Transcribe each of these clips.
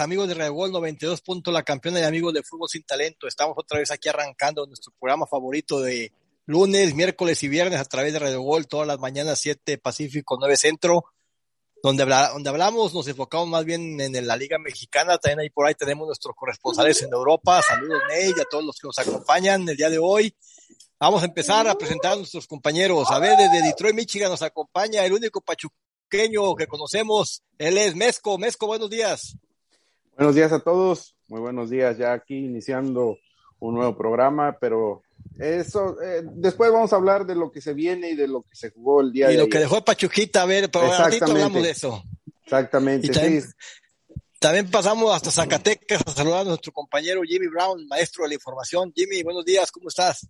amigos de Radio Gol 92. la campeona y amigos de Fútbol Sin Talento. Estamos otra vez aquí arrancando nuestro programa favorito de lunes, miércoles y viernes a través de Radio Gol, todas las mañanas 7 Pacífico, 9 Centro, donde, donde hablamos, nos enfocamos más bien en la Liga Mexicana. También ahí por ahí tenemos nuestros corresponsales en Europa. Saludos, Ney, a todos los que nos acompañan el día de hoy. Vamos a empezar a presentar a nuestros compañeros. A ver, desde Detroit, Michigan nos acompaña el único pachuqueño que conocemos. Él es Mesco. Mesco, buenos días. Buenos días a todos. Muy buenos días ya aquí iniciando un nuevo programa, pero eso, eh, después vamos a hablar de lo que se viene y de lo que se jugó el día de hoy. Y lo que dejó Pachuquita, a ver, pero ratito hablamos de eso. Exactamente, también, También pasamos hasta Zacatecas a saludar a nuestro compañero Jimmy Brown, maestro de la información. Jimmy, buenos días, ¿cómo estás?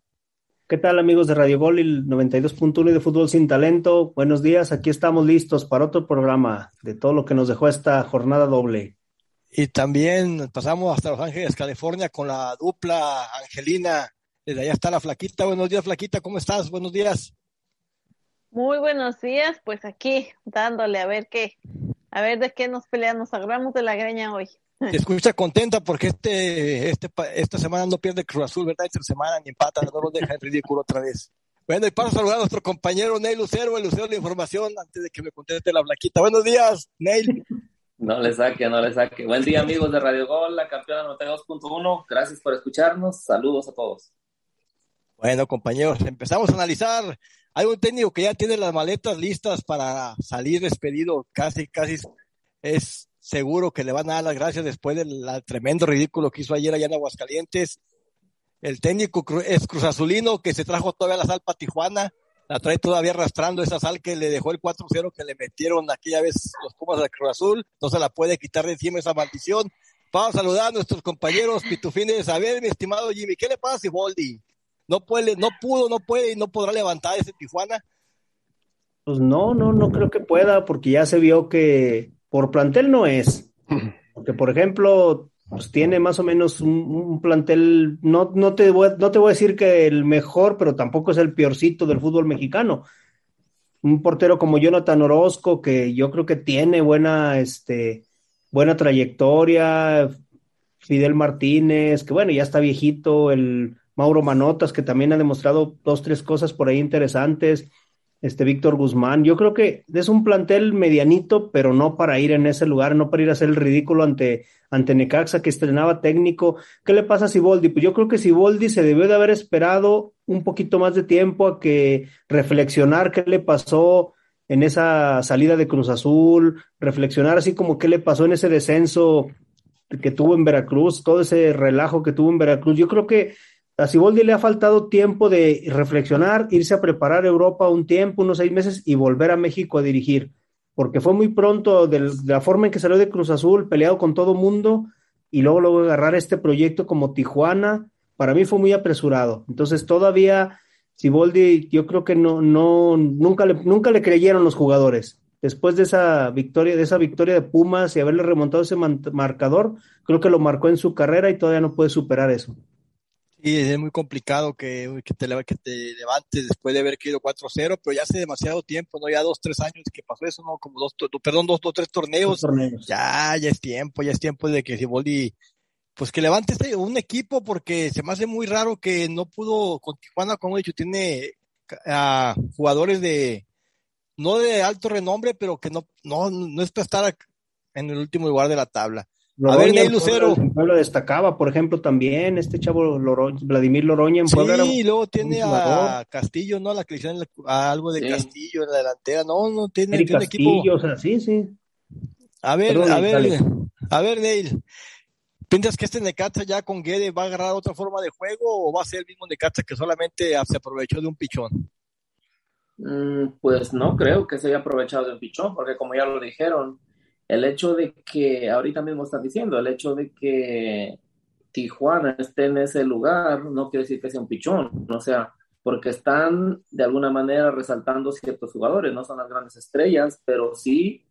¿Qué tal amigos de Radio Gol, el 92.1 y de Fútbol Sin Talento? Buenos días, aquí estamos listos para otro programa de todo lo que nos dejó esta jornada doble. Y también pasamos hasta Los Ángeles, California, con la dupla Angelina. Desde allá está la Flaquita. Buenos días, Flaquita, ¿cómo estás? Buenos días. Muy buenos días, pues aquí dándole a ver qué, a ver de qué nos peleamos, nos agarramos de la greña hoy. Te escucha contenta porque este, este, esta semana no pierde Cruz Azul, ¿verdad? Esta semana ni empata, no lo deja en ridículo otra vez. Bueno, y para saludar a nuestro compañero Neil Lucero, el Lucero de Información, antes de que me conteste la Blaquita. Buenos días, Neil. No le saque, no le saque. Buen día, amigos de Radio Gol, la campeona 92.1. Gracias por escucharnos. Saludos a todos. Bueno, compañeros, empezamos a analizar. Hay un técnico que ya tiene las maletas listas para salir despedido. Casi, casi es seguro que le van a dar las gracias después del tremendo ridículo que hizo ayer allá en Aguascalientes. El técnico es Cruz Azulino, que se trajo todavía la sal para Tijuana, la trae todavía arrastrando esa sal que le dejó el 4-0 que le metieron aquella vez los Pumas de Cruz Azul, no se la puede quitar de encima esa maldición. Vamos a saludar a nuestros compañeros pitufines. A ver, mi estimado Jimmy, ¿qué le pasa a Siboldi? No puede, no pudo, no puede y no podrá levantar ese Tijuana. Pues no, no, no creo que pueda, porque ya se vio que por plantel no es. Porque, por ejemplo, pues tiene más o menos un, plantel, no, no, te voy, no te voy a decir que el mejor, pero tampoco es el peorcito del fútbol mexicano. Un portero como Jonathan Orozco, que yo creo que tiene buena, este, buena trayectoria. Fidel Martínez, que bueno, ya está viejito. El Mauro Manotas, que también ha demostrado dos, tres cosas por ahí interesantes este Víctor Guzmán. Yo creo que es un plantel medianito, pero no para ir en ese lugar, no para ir a hacer el ridículo ante, ante Necaxa, que estrenaba técnico. ¿Qué le pasa a Siboldi? Pues yo creo que Siboldi se debió de haber esperado un poquito más de tiempo a que reflexionar qué le pasó en esa salida de Cruz Azul, reflexionar así como qué le pasó en ese descenso que tuvo en Veracruz, todo ese relajo que tuvo en Veracruz. Yo creo que a Siboldi le ha faltado tiempo de reflexionar, irse a preparar Europa un tiempo, unos seis meses y volver a México a dirigir, porque fue muy pronto de la forma en que salió de Cruz Azul, peleado con todo mundo y luego luego agarrar este proyecto como Tijuana, para mí fue muy apresurado. Entonces todavía Siboldi, yo creo que no, no, nunca le, nunca le creyeron los jugadores. Después de esa victoria, de esa victoria de Pumas y haberle remontado ese marcador, creo que lo marcó en su carrera y todavía no puede superar eso. Y es muy complicado que, que, te, que te levantes después de haber quedado 4-0, pero ya hace demasiado tiempo, ¿no? Ya dos, tres años que pasó eso, ¿no? Como dos, perdón, dos, dos, tres torneos. Ya, ya es tiempo, ya es tiempo de que Siboldi, pues que levante este, un equipo, porque se me hace muy raro que no pudo, con Tijuana, como he dicho, tiene a jugadores de, no de alto renombre, pero que no, no, no es para estar en el último lugar de la tabla a ver, Ney Lucero. Lo destacaba, por ejemplo, también este chavo Vladimir Loroña en Sí, y luego tiene a Castillo, ¿no? La le algo de Castillo en la delantera. No, no tiene, tiene Castillo, equipo. o sea, sí, sí. A ver, a ver, a ver, Neil. ¿Piensas que este Necaxa ya con Guede va a agarrar otra forma de juego o va a ser el mismo Necaxa que solamente se aprovechó de un pichón? Mm, pues no creo que se haya aprovechado de un pichón, porque como ya lo dijeron, el hecho de que, ahorita mismo están diciendo, el hecho de que Tijuana esté en ese lugar no quiere decir que sea un pichón, o sea, porque están de alguna manera resaltando ciertos jugadores, no son las grandes estrellas, pero sí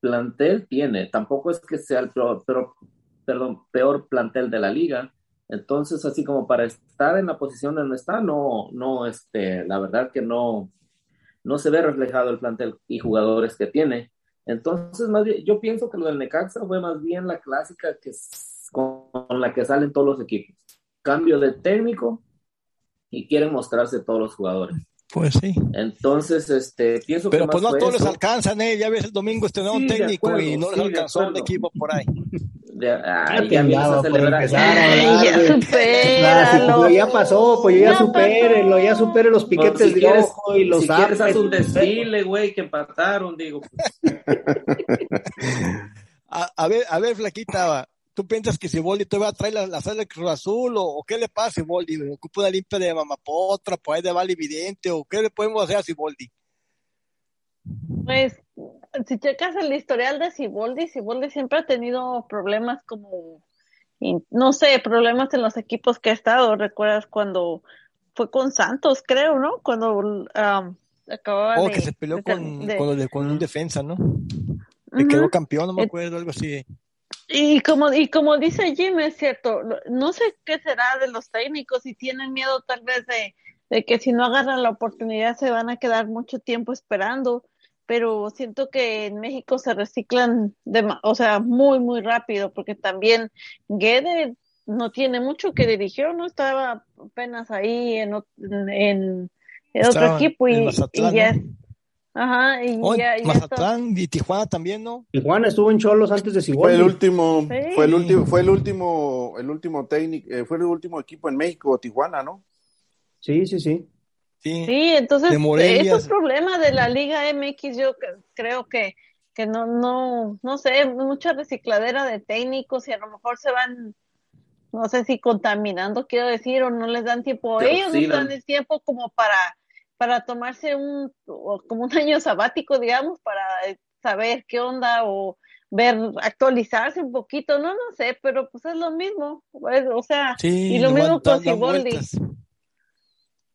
plantel tiene, tampoco es que sea el peor, peor plantel de la liga, entonces así como para estar en la posición donde está, no, no, este, la verdad que no, no se ve reflejado el plantel y jugadores que tiene. Entonces, más bien, yo pienso que lo del Necaxa fue más bien la clásica que con, la que salen todos los equipos. Cambio de técnico y quieren mostrarse todos los jugadores. Pues sí. Entonces, este, pienso Pero que. pues más no todos les eso. alcanzan, ¿eh? Ya ves el domingo este nuevo Sí, técnico acuerdo, y no les sí, alcanzó un equipo por ahí. De, ay, Ya ya a empezar a ya supéralo. ya pasó, pues ya Ya supérenlo, ya pasó. supere los Pues, piquetes si de quieres- ojo y los si quieres, haz apes. un desfile, güey, que empataron, digo. A, a ver, a ver, Flaquita, ¿tú piensas que si Boldi te va a traer la, la sala de Cruz Azul o, o qué le pasa si Boldi ocupa una limpia de Mamapotra, por ahí de Vale Evidente o qué le podemos hacer a Siboldi? Pues, si checas el historial de Siboldi, Siboldi siempre ha tenido problemas como, no sé, problemas en los equipos que ha estado. ¿Recuerdas cuando fue con Santos, creo, ¿no? Cuando um, acababa de... Oh, que se peleó de- con, de- con, con un defensa, ¿no? Que Ujú. quedó campeón, no me Eh, acuerdo, algo así. Y como, y como dice Jim, es cierto, no sé qué será de los técnicos y tienen miedo tal vez de, de que si no agarran la oportunidad se van a quedar mucho tiempo esperando, pero siento que en México se reciclan, de, o sea, muy, muy rápido, porque también Guede no tiene mucho que dirigió, no estaba apenas ahí en, en, en otro Estaba equipo en y, Mazatlán, y ya, ¿no? ajá, y Oh, ya, ya está. Mazatlán y Tijuana también, ¿no? Tijuana estuvo en Cholos antes de Fue el último, Sí. fue el último, fue el último, el último técnico, eh, fue el último equipo en México, Tijuana, ¿no? Sí, sí, sí. Sí. Sí, entonces De Morelia. esos problemas de la Liga MX yo creo que, que no, no, no sé, mucha recicladera de técnicos y a lo mejor se van, no sé si contaminando, quiero decir, o no les dan tiempo, ellos no están el tiempo como para, para tomarse un, o como un año sabático, digamos, para eh, saber qué onda o ver, actualizarse un poquito, no, no sé, pero pues es lo mismo, pues, o sea, Sí, y lo mismo dan- con dan Siboldi.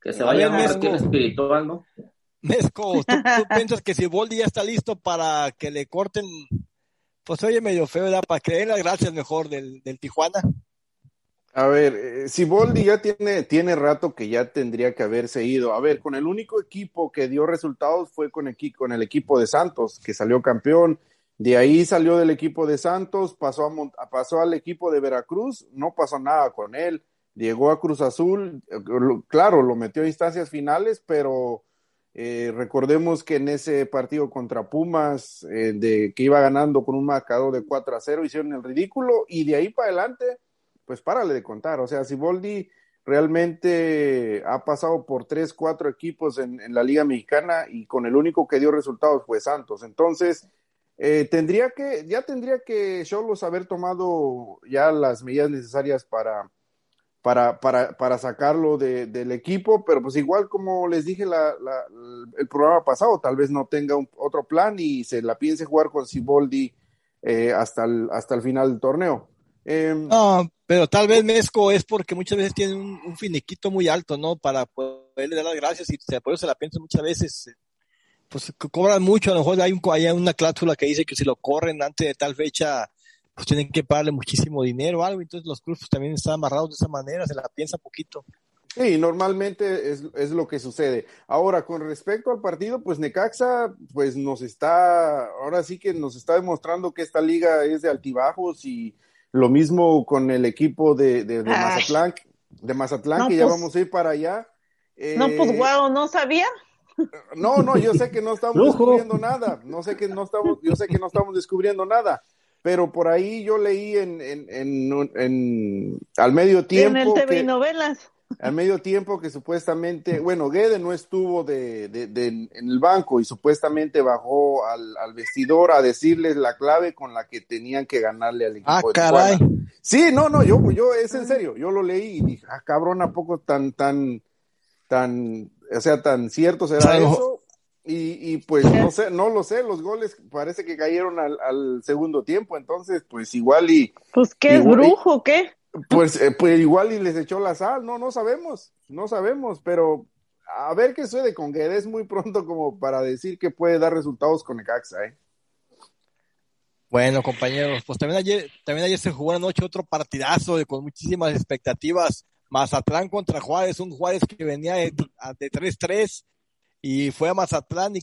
Que se A vaya ver, a Mesco. el espiritual, ¿no? Mesco, ¿tú, tú piensas que Siboldi ya está listo para que le corten? Pues oye, medio feo, ¿verdad? Para creer las gracias mejor del, del Tijuana. A ver, eh, Siboldi ya tiene, tiene rato que ya tendría que haberse ido. A ver, con el único equipo que dio resultados fue con, equi- con el equipo de Santos, que salió campeón. De ahí salió del equipo de Santos, pasó, a pasó al equipo de Veracruz, no pasó nada con él. Llegó a Cruz Azul, eh, claro, lo metió a instancias finales, pero eh, recordemos que en ese partido contra Pumas, eh, de, que iba ganando con un marcador de 4 a 0, hicieron el ridículo y de ahí para adelante pues párale de contar. O sea, Siboldi realmente ha pasado por tres, cuatro equipos en, en la Liga Mexicana y con el único que dio resultados fue Santos. Entonces, eh, tendría que, ya tendría que Cholos haber tomado ya las medidas necesarias para, para, para, para sacarlo de, del equipo, pero pues igual como les dije la, la, el programa pasado, tal vez no tenga un, otro plan y se la piense jugar con Siboldi eh, hasta, el, hasta el final del torneo. Eh, No, pero tal vez Mesco es porque muchas veces tiene un, un finiquito muy alto, ¿no? Para poderle dar las gracias y se, por se la piensa muchas veces. eh, Pues co- cobran mucho, a lo mejor hay, un, hay una cláusula que dice que si lo corren antes de tal fecha, pues tienen que pagarle muchísimo dinero o algo, entonces los clubes también están amarrados de esa manera, se la piensa poquito. Sí, normalmente es, es lo que sucede. Ahora, con respecto al partido, pues Necaxa, pues nos está, ahora sí que nos está demostrando que esta liga es de altibajos y lo mismo con el equipo de, de, de. Mazatlán, de Mazatlán, No, que ya pues- vamos a ir para allá. Eh, No, pues guau, no sabía. no, no, yo sé que no estamos descubriendo nada, no sé que no estamos, yo sé que no estamos descubriendo nada, pero por ahí yo leí en, en, en, en- al medio tiempo en el TV y que- novelas. al medio tiempo que supuestamente, bueno, Guede no estuvo de, de- de- en el banco y supuestamente bajó al, al vestidor a decirles la clave con la que tenían que ganarle al equipo Ah, de caray. Tijuana. Sí, no, no, yo, yo, es en serio, yo lo leí y dije, ah, cabrón, ¿a poco tan, tan, tan, o sea, tan cierto será Claro. eso? Y, y pues no sé, no lo sé, los goles parece que cayeron al, al segundo tiempo, entonces pues igual y, Pues, ¿qué es Igual- brujo qué? pues, eh, pues igual y les echó la sal, no, no sabemos, no sabemos, pero a ver qué sucede con Guedes es muy pronto como para decir que puede dar resultados con Necaxa, ¿eh? Bueno, compañeros, pues también ayer, también ayer se jugó anoche otro partidazo de, con muchísimas expectativas. Mazatlán contra Juárez, un Juárez que venía de, de 3-3 y fue a Mazatlán y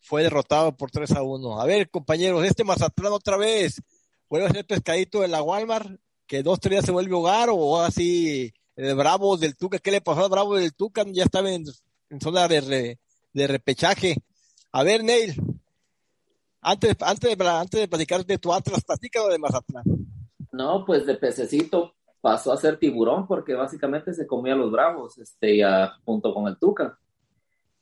fue derrotado por 3 a 1. A ver, compañeros, este Mazatlán otra vez vuelve a ser pescadito de la Walmart, que dos, tres días se vuelve hogar, o así, el Bravo del Tuca, ¿qué le pasó al Bravo del Tuca? Ya estaba en, zona de, de repechaje. A ver, Neil, antes, antes, de, antes de platicar de tu Atlas, platícalo de Mazatlán. No, pues de pececito pasó a ser tiburón porque básicamente se comía los bravos, este, ya, junto con el Tuca.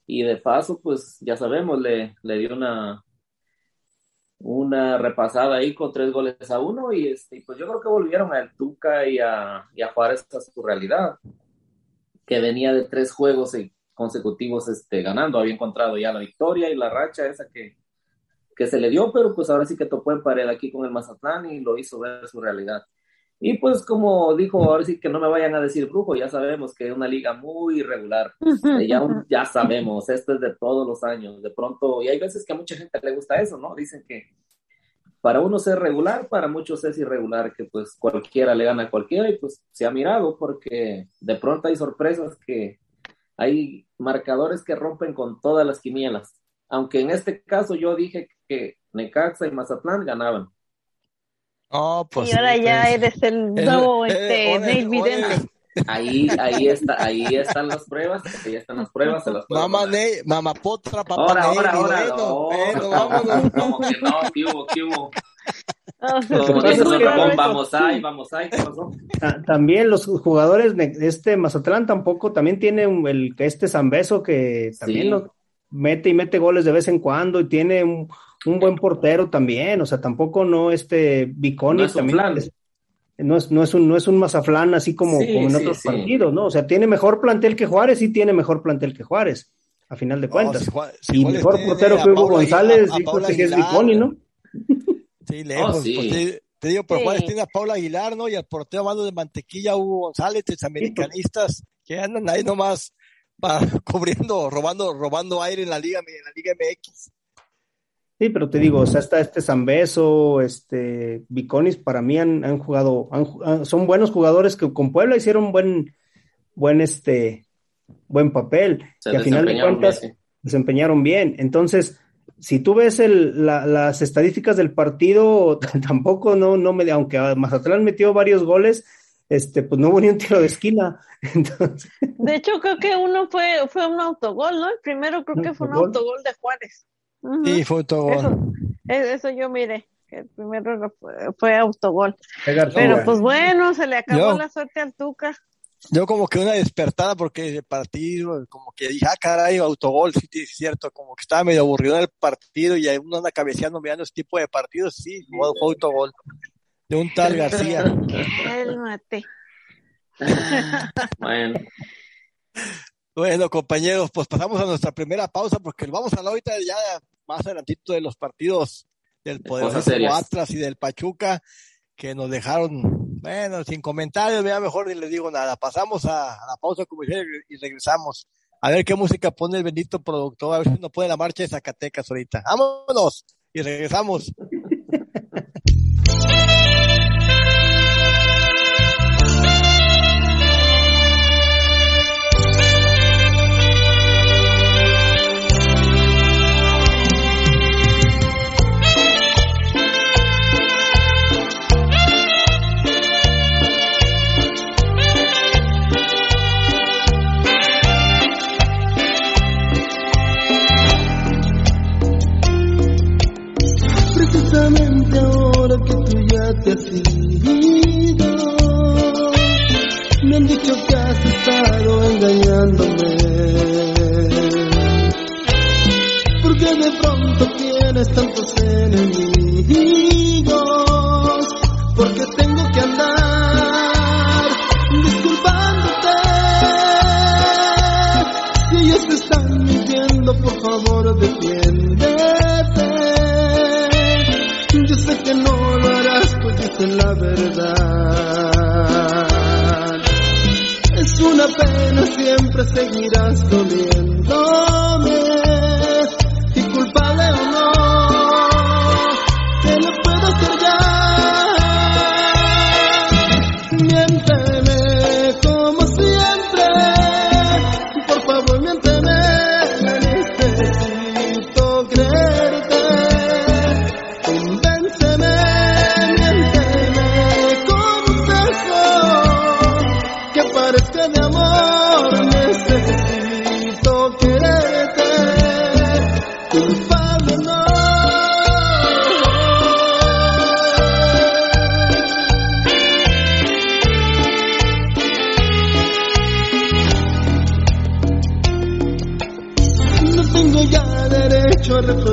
Y de paso, pues ya sabemos, le, le dio una, una repasada ahí con tres goles a uno y este, pues yo creo que volvieron a el Tuca y a, y a Juárez a su realidad, que venía de tres juegos consecutivos este, ganando, había encontrado ya la victoria y la racha esa que, que se le dio, pero pues ahora sí que topó en pared aquí con el Mazatlán y lo hizo ver su realidad. Y pues como dijo, ahora sí que no me vayan a decir brujo, ya sabemos que es una liga muy irregular, ya, ya sabemos, esto es de todos los años, de pronto, y hay veces que a mucha gente le gusta eso, ¿no? Dicen que para uno ser regular, para muchos es irregular, que pues cualquiera le gana a cualquiera y pues se ha mirado porque de pronto hay sorpresas que hay marcadores que rompen con todas las quinielas, aunque en este caso yo dije que Necaxa y Mazatlán ganaban Oh, pues, y ahora ya pues, eres el nuevo eh, este, Vidente. Ahí, ahí está, ahí están las pruebas, ahí están las pruebas, se las Mamá Ney, mamá Potra, papá ahora, ahora, ahora, no, vámonos. Como que no, ¿qué hubo, qué hubo? Como dice Ramón, vamos ahí, vamos ahí, ¿qué pasó? También los jugadores de este Mazatlán tampoco, también tiene el este Zambeso que también sí. mete y mete goles de vez en cuando y tiene un, un buen portero también, o sea, tampoco no este Biconi no también no es, no es un no es un Mazaflán así como, como en otros partidos, ¿no? O sea, tiene mejor plantel que Juárez, sí tiene mejor plantel que Juárez, a final de cuentas. y mejor portero que Hugo González, y que es Biconi, ¿no? Sí, lejos, oh, pues, te, digo, pero Juárez tiene a Paula Aguilar, ¿no? Y al portero mano de mantequilla Hugo González, los americanistas que andan ahí nomás va, cubriendo, robando, robando aire en la liga, en la liga MX. Sí, pero te digo, o sea, está este Zambeso, este Viconis, para mí han, han jugado, han, son buenos jugadores que con Puebla hicieron buen, buen, este, buen papel, que al final de cuentas desempeñaron bien. Entonces, si tú ves el, la, las estadísticas del partido, tampoco no, no me, aunque Mazatlán metió varios goles, este, pues no hubo ni un tiro de esquina. Entonces... De hecho, creo que uno fue, fue un autogol, ¿no? El primero creo que fue un autogol de Juárez. Sí, fue autogol. Eso, yo miré, que el primero fue, autogol. Pero pues bueno, se le acabó la suerte al Tuca. Yo como que una despertada porque el partido, como que dije, ah, caray, autogol, sí, es cierto, como que estaba medio aburrido en el partido y uno anda cabeceando mirando ese tipo de partidos, sí, fue autogol. De un tal García. El mate. bueno. Bueno, compañeros, pues pasamos a nuestra primera pausa porque vamos a hablar ahorita ya más adelantito de los partidos del poderoso Atlas y del Pachuca que nos dejaron, bueno, sin comentarios, vea mejor ni les digo nada. Pasamos a, la pausa comercial y regresamos. A ver qué música pone el bendito productor, a ver si nos pone la marcha de Zacatecas ahorita. Vámonos y regresamos.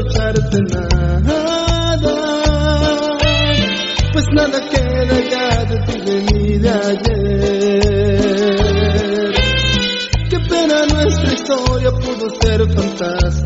Reprocharte nada, pues nada queda ya de mí de ayer. Qué pena nuestra historia pudo ser fantástica,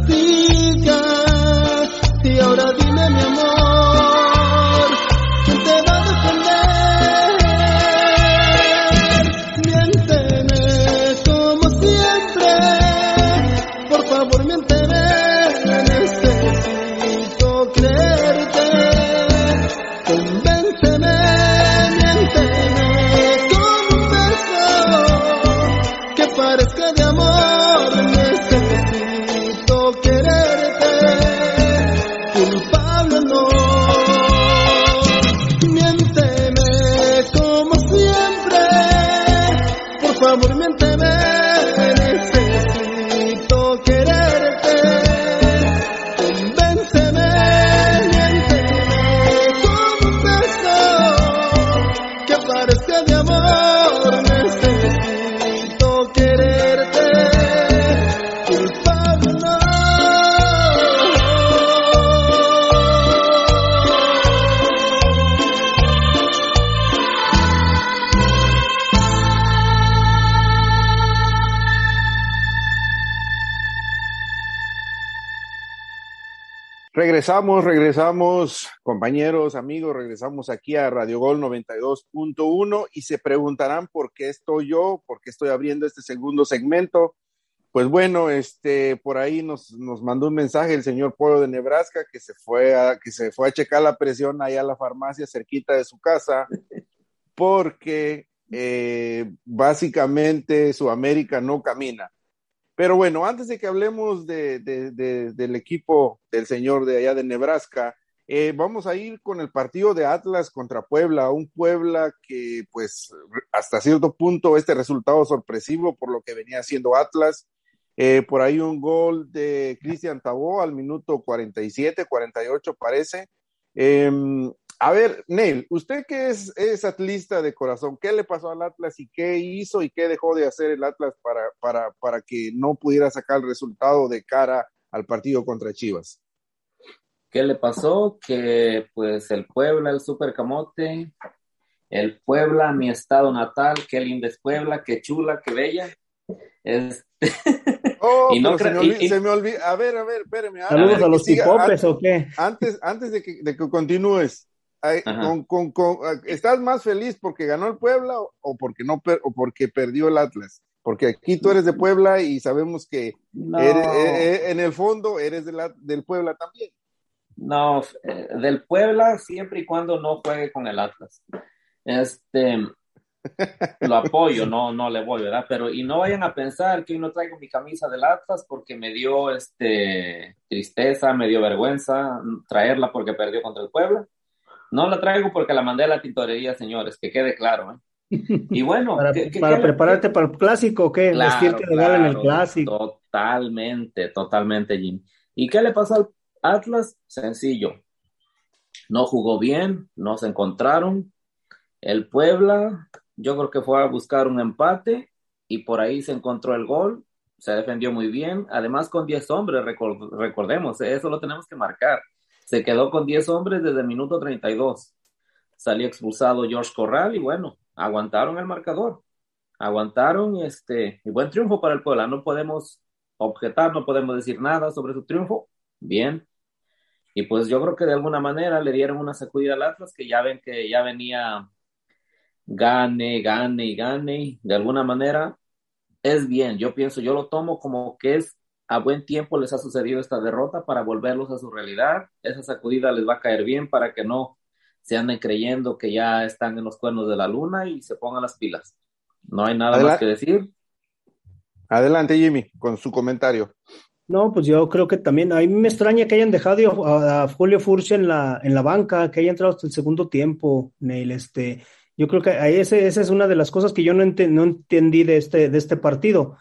Regresamos, regresamos, compañeros, amigos, regresamos aquí a Radio Gol 92.1 y se preguntarán por qué estoy yo, por qué estoy abriendo este segundo segmento. Pues bueno, este, por ahí nos, nos mandó un mensaje el señor Pollo de Nebraska que se fue a, que se fue a checar la presión allá a la farmacia cerquita de su casa, porque eh, básicamente su América no camina. Pero bueno, antes de que hablemos de, de, de, del equipo del señor de allá de Nebraska, eh, vamos a ir con el partido de Atlas contra Puebla, un Puebla que pues hasta cierto punto este resultado sorpresivo por lo que venía haciendo Atlas. Eh, por ahí un gol de Cristian Tabó al minuto 47, 48 parece. Eh, a ver, Neil, usted que es, es atlista de corazón, ¿qué le pasó al Atlas y qué hizo y qué dejó de hacer el Atlas para, para, para que no pudiera sacar el resultado de cara al partido contra Chivas? ¿Qué le pasó? Que pues el Puebla, el Super Camote, el Puebla, mi estado natal, qué linda es Puebla, qué chula, qué bella. Este... Oh, Y no se, me olvi- y- y- se me olvida. A ver, a ver, espéreme. Saludos de a los an- o qué. Antes, antes de que, de que continúes, ay, Ajá. con, con, con- ah, ¿estás más feliz porque ganó el Puebla o, o porque no per- o porque perdió el Atlas? Porque aquí tú eres de Puebla y sabemos que No, eres- eh, eh, en el fondo eres de la- del Puebla también. no, eh, del Puebla siempre y cuando no juegue con el Atlas. Este, lo apoyo, no, no le voy, ¿verdad? Pero, y no vayan a pensar que hoy no traigo mi camisa del Atlas porque me dio, este, tristeza, me dio vergüenza traerla porque perdió contra el Puebla. No la traigo porque la mandé a la tintorería, señores, que quede claro, ¿eh? Y bueno, Para, ¿qué- qué- para qué- prepararte para el clásico o qué? Claro, Vestirte de gala en el claro, clásico. Totalmente, totalmente, Jim. ¿Y qué le pasó al Atlas? Sencillo. No jugó bien, no se encontraron. El Puebla, yo creo que fue a buscar un empate y por ahí se encontró el gol. Se defendió muy bien, además con 10 hombres, recor- recordemos, eso lo tenemos que marcar. Se quedó con 10 hombres desde el minuto 32. Salió expulsado George Corral y bueno, aguantaron el marcador aguantaron este y buen triunfo para el Puebla. No podemos objetar, no podemos decir nada sobre su triunfo. Bien. Y pues yo creo que de alguna manera le dieron una sacudida al Atlas que ya ven que ya venía gane, gane y gane. De alguna manera es bien. Yo pienso, yo lo tomo como que es a buen tiempo les ha sucedido esta derrota para volverlos a su realidad. Esa sacudida les va a caer bien para que no se anden creyendo que ya están en los cuernos de la luna y se pongan las pilas. No hay nada Adela- más que decir. Adelante, Jimmy, con su comentario. No, pues yo creo que también, a mí me extraña que hayan dejado a, a Julio Furch en la, en la banca, que haya entrado hasta el segundo tiempo, Neil, este, Yo creo que ahí ese, esa es una de las cosas que yo no, no entendí de este, de este partido.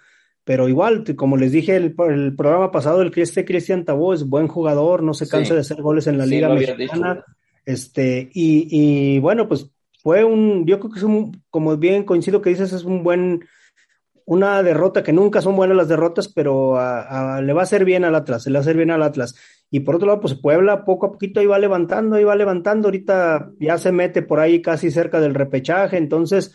Pero igual, como les dije el, el programa pasado, el este Cristian Tabó es buen jugador, no se cansa de hacer goles en la Liga Mexicana. Este, y, y bueno, pues fue un, yo creo que es un, como bien coincido que dices, es un buen, una derrota que nunca son buenas las derrotas, pero le va a hacer bien al Atlas, le va a hacer bien al Atlas. Y por otro lado, pues Puebla poco a poquito ahí va levantando, ahí va levantando, ahorita ya se mete por ahí casi cerca del repechaje, entonces,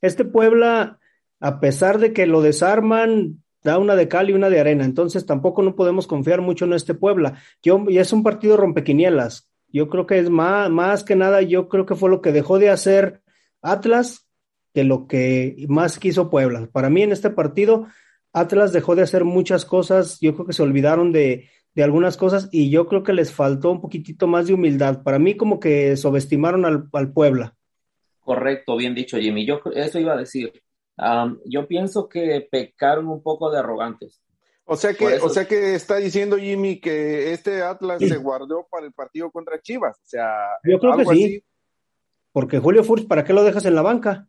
este Puebla, a pesar de que lo desarman, da una de cal y una de arena, entonces tampoco no podemos confiar mucho en este Puebla. Yo, y es un partido rompequinielas, yo creo que es más, más que nada, yo creo que fue lo que dejó de hacer Atlas que lo que más quiso Puebla. Para mí en este partido, Atlas dejó de hacer muchas cosas, yo creo que se olvidaron de, de algunas cosas y yo creo que les faltó un poquitito más de humildad. Para mí como que subestimaron al, al Puebla. Correcto, bien dicho Jimmy. Yo eso iba a decir. Yo pienso que pecaron un poco de arrogantes. O sea que, o sea que está diciendo Jimmy que este Atlas se guardó para el partido contra Chivas. O sea, yo creo que sí. Porque Julio Furch, ¿para qué lo dejas en la banca?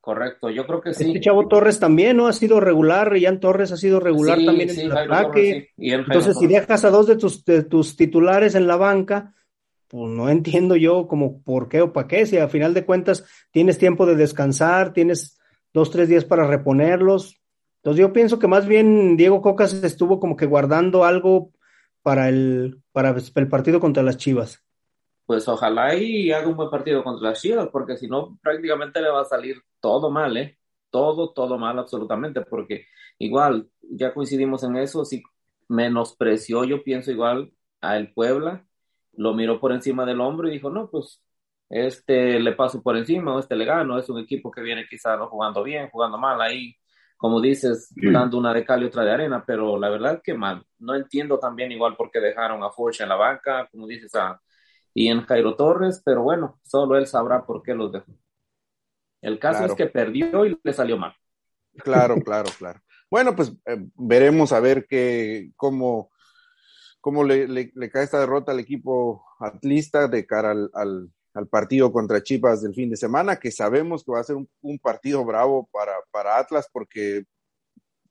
Correcto, yo creo que sí. Este Chavo Torres también, ¿no? Ha sido regular, Rian Torres ha sido regular también en el ataque. Entonces, si dejas a dos de tus, de tus titulares en la banca, pues no entiendo yo como por qué o para qué, si a final de cuentas tienes tiempo de descansar, tienes dos, tres días para reponerlos, entonces yo pienso que más bien Diego Cocas estuvo como que guardando algo para el, para el partido contra las Chivas. Pues ojalá y haga un buen partido contra las Chivas, porque si no prácticamente le va a salir todo mal, ¿eh? Todo, todo mal absolutamente, porque igual, ya coincidimos en eso, si menospreció, yo pienso igual a el Puebla, lo miró por encima del hombro y dijo, no, pues este le paso por encima o este le gano, es un equipo que viene quizá no jugando bien, jugando mal ahí, como dices, dando una de cal y otra de arena, pero la verdad que mal. No entiendo también igual por qué dejaron a Forcha en la banca, como dices, a en Jairo Torres, pero bueno, solo él sabrá por qué los dejó. El caso es que perdió y le salió mal. Claro, claro, claro. Bueno, pues eh, veremos a ver qué, cómo, cómo le, le, cae esta derrota al equipo atlista de cara al, al partido contra Chivas del fin de semana, que sabemos que va a ser un, partido bravo para, para, Atlas, porque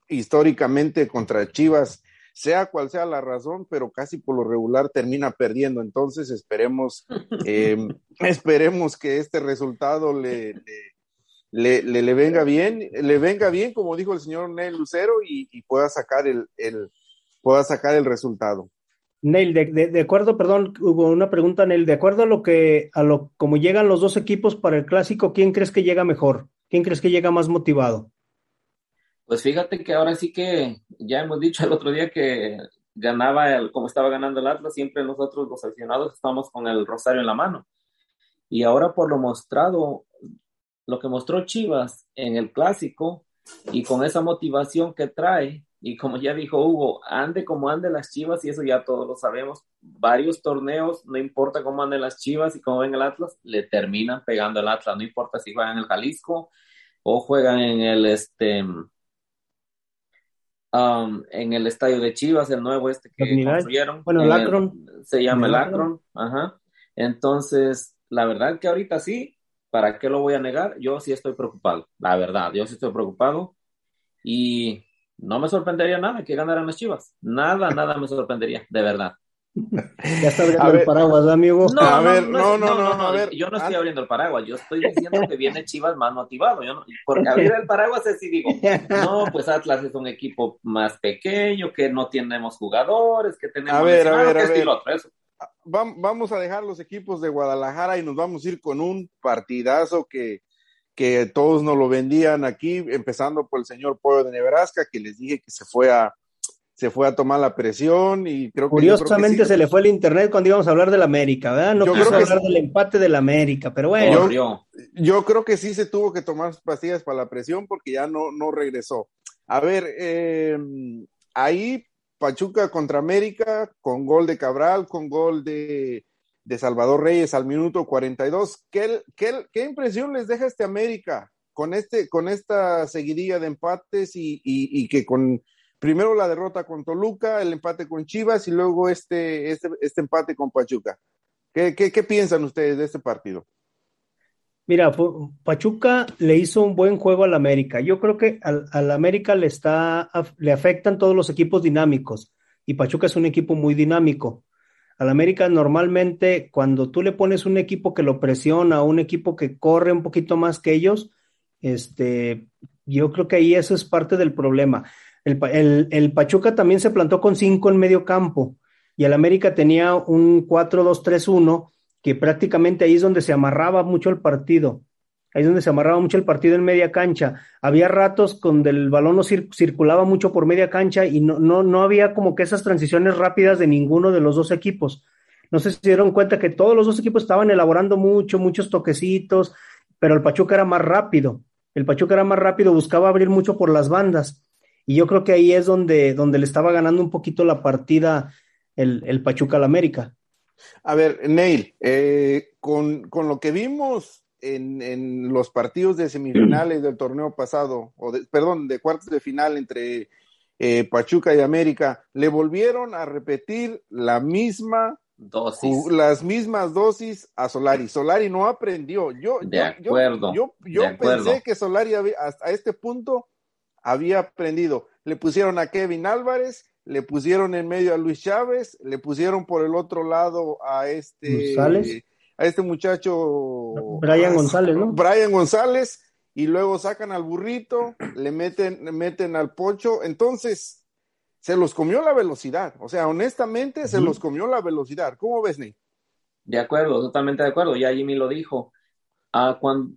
históricamente contra Chivas, sea cual sea la razón, pero casi por lo regular termina perdiendo. Entonces esperemos, eh, esperemos que este resultado le, le, le, venga bien, le venga bien, como dijo el señor Nel Lucero, y, y pueda sacar el, el, pueda sacar el resultado. Neil, de, acuerdo, perdón, hubo una pregunta, Neil, de acuerdo a lo que, a lo, como llegan los dos equipos para el clásico, ¿quién crees que llega mejor? ¿Quién crees que llega más motivado? Pues fíjate que ahora sí que ya hemos dicho el otro día que ganaba el, como estaba ganando el Atlas, siempre nosotros los aficionados estamos con el rosario en la mano. Y ahora por lo mostrado, lo que mostró Chivas en el clásico y con esa motivación que trae, y como ya dijo Hugo, ande como ande las chivas, y eso ya todos lo sabemos. Varios torneos, no importa cómo anden las chivas y cómo ven el Atlas, le terminan pegando el Atlas. No importa si juegan en el Jalisco o juegan en el este um, en el estadio de Chivas, el nuevo este que construyeron. Bueno, el Akron. se llama el Akron. Ajá. Entonces, la verdad que ahorita sí, ¿para qué lo voy a negar? Yo sí estoy preocupado, la verdad, yo sí estoy preocupado. Y no me sorprendería nada que ganaran las Chivas. Nada, nada me sorprendería, de verdad. Ya está abriendo el paraguas, amigo. No, a ver, no, no, no, no, a ver. Yo no estoy abriendo el paraguas, yo estoy diciendo que viene Chivas más motivado. Yo no, porque abrir el paraguas es si digo, no, pues Atlas es un equipo más pequeño, que no tenemos jugadores, que tenemos. A ver, a ver, a ver. Vamos a dejar los equipos de Guadalajara y nos vamos a ir con un partidazo que que todos nos lo vendían aquí, empezando por el señor Pollo de Nebraska, que les dije que se fue a, se fue a tomar la presión y creo que... Curiosamente se le fue el internet cuando íbamos a hablar del América, ¿verdad? No quiso hablar del empate del América, pero bueno. Yo, yo, creo que sí se tuvo que tomar pastillas para la presión porque ya no, no regresó. A ver, eh, ahí Pachuca contra América, con gol de Cabral, con gol de, de Salvador Reyes al minuto 42. ¿Qué, qué, qué impresión les deja este América con, este, con esta seguidilla de empates y, que con primero la derrota con Toluca, el empate con Chivas y luego este, este, este empate con Pachuca? ¿Qué, qué, qué piensan ustedes de este partido? Mira, Pachuca le hizo un buen juego al América. Yo creo que al, al, América le está le afectan todos los equipos dinámicos y Pachuca es un equipo muy dinámico. Al América normalmente cuando tú le pones un equipo que lo presiona, un equipo que corre un poquito más que ellos, este, yo creo que ahí eso es parte del problema. El, el, el Pachuca también se plantó con cinco en medio campo y el América tenía un 4-2-3-1 que prácticamente ahí es donde se amarraba mucho el partido. Ahí es donde se amarraba mucho el partido en media cancha. Había ratos donde el balón no circulaba mucho por media cancha y no, no, no había como que esas transiciones rápidas de ninguno de los dos equipos. No sé si se dieron cuenta que todos los dos equipos estaban elaborando mucho, muchos toquecitos, pero el Pachuca era más rápido. El Pachuca era más rápido, buscaba abrir mucho por las bandas. Y yo creo que ahí es donde, donde le estaba ganando un poquito la partida el, el Pachuca al América. A ver, Neil, eh, con, con, lo que vimos en, en, los partidos de semifinales del torneo pasado, o de, perdón, de cuartos de final entre eh, Pachuca y América, le volvieron a repetir la misma dosis. las mismas dosis a Solari. Solari no aprendió. Yo, de acuerdo. Yo, yo, yo pensé que Solari había, hasta este punto había aprendido. Le pusieron a Kevin Álvarez le pusieron en medio a Luis Chávez, le pusieron por el otro lado a este González. A este muchacho Brian González, ¿no? Brian González y luego sacan al burrito, le meten meten al pocho, entonces se los comió la velocidad, o sea, honestamente se los comió la velocidad. ¿Cómo ves, Ney? De acuerdo, totalmente de acuerdo. Ya Jimmy lo dijo. Ah, cuando,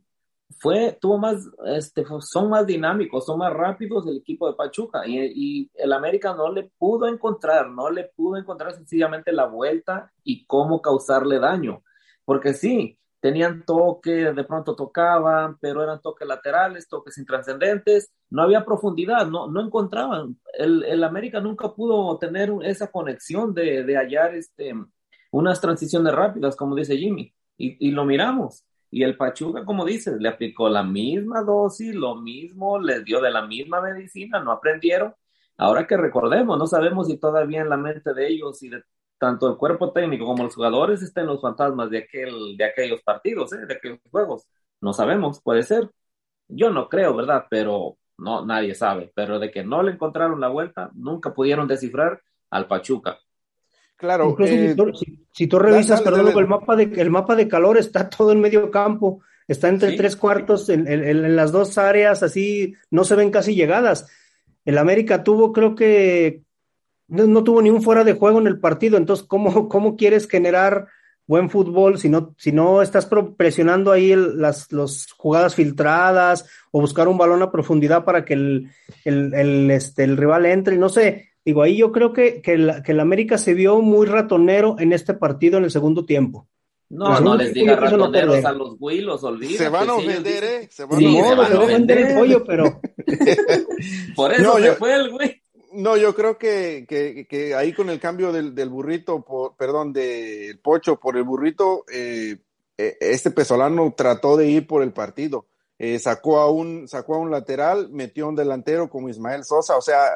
fue, tuvo más, este, son más dinámicos, son más rápidos el equipo de Pachuca y, y, el América no le pudo encontrar, no le pudo encontrar sencillamente la vuelta y cómo causarle daño, porque sí, tenían toque, de pronto tocaban, pero eran toques laterales, toques intranscendentes, no había profundidad, no, no encontraban, el, el América nunca pudo tener esa conexión de, de hallar este, unas transiciones rápidas, como dice Jimmy, y, y lo miramos y el Pachuca, como dices, le aplicó la misma dosis, lo mismo, les dio de la misma medicina, no aprendieron. Ahora que recordemos, no sabemos si todavía en la mente de ellos y de tanto el cuerpo técnico como los jugadores estén los fantasmas de, aquel, de aquellos partidos, ¿eh? de aquellos juegos. No sabemos, puede ser. Yo no creo, ¿verdad? Pero no, nadie sabe. Pero de que no le encontraron la vuelta, nunca pudieron descifrar al Pachuca. Claro. Eh, si, tú, si, si, tú, revisas, dale, perdón, dale. El, mapa de, el mapa de calor está todo en medio campo, está entre ¿Sí? tres cuartos en, en, en, las dos áreas, así no se ven casi llegadas. El América tuvo, creo que, no, no tuvo ni un fuera de juego en el partido, entonces, ¿cómo, cómo quieres generar buen fútbol si no, si no estás presionando ahí el, las los jugadas filtradas o buscar un balón a profundidad para que el, el, el, este, el rival entre? No sé, Digo, ahí yo creo que, que, el, que el América se vio muy ratonero en este partido en el segundo tiempo. No, no les diga ratoneros no a los Willos, olvídate. Se van a ofender, ¿eh? Se van sí, a ofender. Se van a vender el pollo, pero... Por eso no, se yo, fue el güey. No, yo creo que, que, que, ahí con el cambio del, del burrito, por, perdón, del pocho por el burrito, eh, este pesolano trató de ir por el partido. Eh, sacó, a un, sacó a un lateral, metió a un delantero como Ismael Sosa, o sea,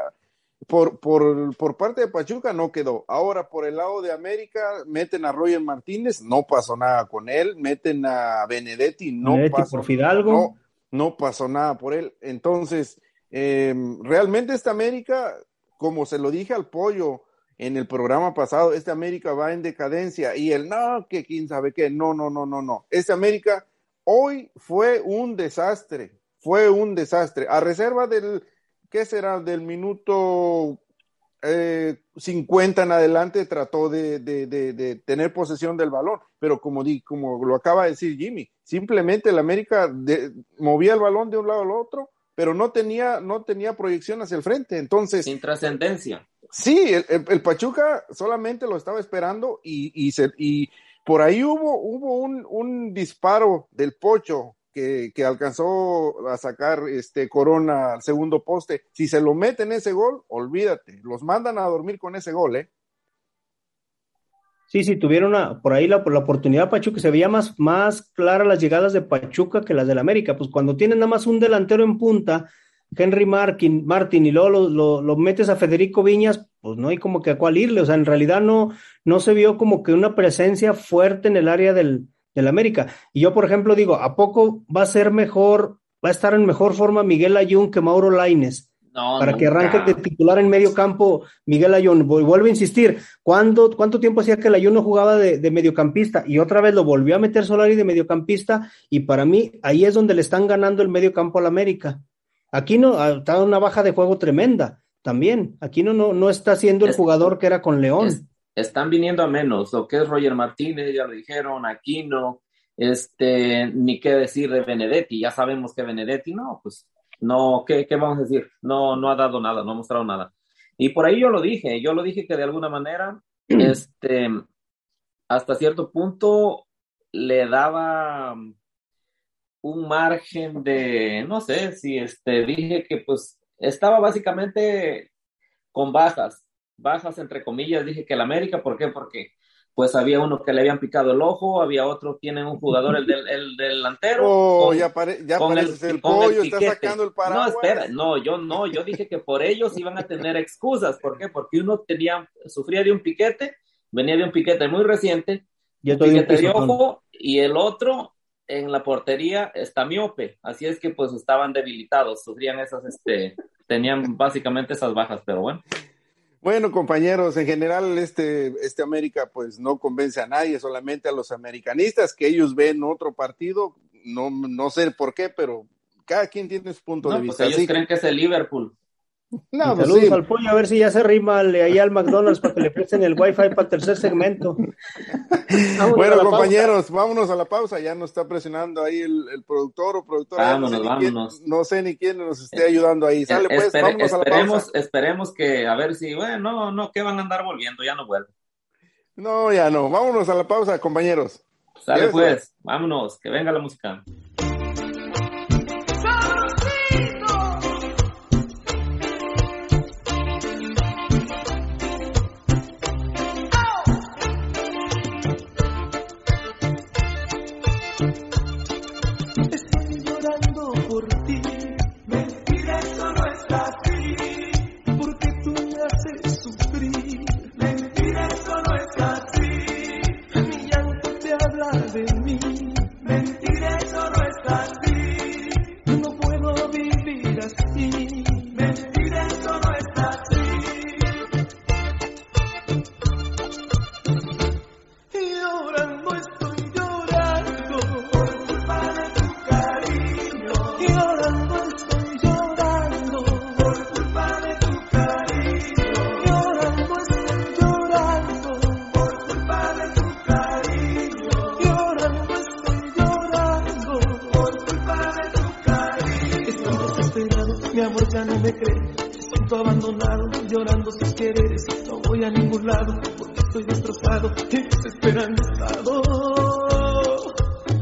por, por, por, parte de Pachuca no quedó. Ahora por el lado de América meten a Roger Martínez, no pasó nada con él, meten a Benedetti, no Benedetti pasó por Fidalgo. No, no, pasó nada por él. Entonces, eh, realmente esta América, como se lo dije al pollo en el programa pasado, esta América va en decadencia y el no, que quién sabe qué, no, no, no, no, no. Esta América hoy fue un desastre, fue un desastre. A reserva del ¿qué será? Del minuto eh, 50 en adelante trató de, de, de, de, tener posesión del balón, pero como, di, como lo acaba de decir Jimmy, simplemente el América movía el balón de un lado al otro, pero no tenía, no tenía proyección hacia el frente, entonces... Sin trascendencia. Sí, el, el, el, Pachuca solamente lo estaba esperando y, y, se, y por ahí hubo, hubo un, un disparo del Pocho que, que, alcanzó a sacar este Corona al segundo poste, si se lo meten ese gol, olvídate, los mandan a dormir con ese gol, ¿eh? Sí, sí, tuvieron una, por ahí la, la oportunidad Pachuca, se veía más, más clara las llegadas de Pachuca que las del América, pues cuando tienen nada más un delantero en punta, Henry Martin, Martin y luego lo, lo, lo, metes a Federico Viñas, pues no hay como que a cuál irle, o sea, en realidad no, no se vio como que una presencia fuerte en el área del, del América. Y yo, por ejemplo, digo, ¿a poco va a ser mejor, va a estar en mejor forma Miguel Ayun que Mauro Laines? Para que arranque de titular en medio campo Miguel Ayun. Vuelvo a insistir, ¿cuándo, ¿cuánto tiempo hacía que el Ayun no jugaba de, mediocampista? Y otra vez lo volvió a meter Solari de mediocampista y para mí ahí es donde le están ganando el medio campo al América. Aquí no, ah, está una baja de juego tremenda también. Aquí no, no, no está siendo el jugador que era con León. están viniendo a menos, lo que es Roger Martínez, ya lo dijeron, Aquino, este, ni qué decir de Benedetti, ya sabemos que Benedetti, no, pues no, ¿qué, ¿qué, vamos a decir? No, no ha dado nada, no ha mostrado nada. Y por ahí yo lo dije, yo lo dije que de alguna manera, este, hasta cierto punto le daba un margen de, no sé, si este, dije que pues estaba básicamente con bajas, bajas entre comillas, dije que el América, ¿por qué? Porque pues había uno que le habían picado el ojo, había otro, tienen un jugador, el, del, el delantero. Oh, ya, ya parece el, pollo, está sacando el paraguas. No, espera, no, yo no, yo dije que por ellos iban a tener excusas. ¿Por qué? Porque uno tenía, sufría de un piquete, venía de un piquete muy reciente, un piquete de ojo, y el otro en la portería está miope, así es que pues estaban debilitados, sufrían esas, este, tenían básicamente esas bajas, pero bueno. Bueno, compañeros, en general este, este América pues no convence a nadie, solamente a los americanistas que ellos ven otro partido, no, no sé por qué, pero cada quien tiene su punto de pues vista. ellos creen que es el Liverpool. No, pues saludos al pollo, a ver si ya se rima ahí al McDonald's para que le presten el wifi para el tercer segmento. bueno, compañeros, vámonos a la pausa. Ya nos está presionando ahí el, productor o productora. Vámonos, no vámonos. no sé ni quién nos esté ayudando ahí. Sale pues, vámonos a la pausa. Esperemos que, a ver si, bueno, no, no, que van a andar volviendo, ya no vuelven. No, ya no. Vámonos a la pausa, compañeros. Sale pues, vámonos, que venga la música. Mi amor ya no me cree, siento abandonado, llorando sus quereres. No voy a ningún lado porque estoy destrozado y desesperando.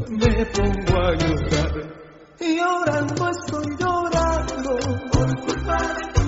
Me pongo a llorar y llorando estoy llorando por culpa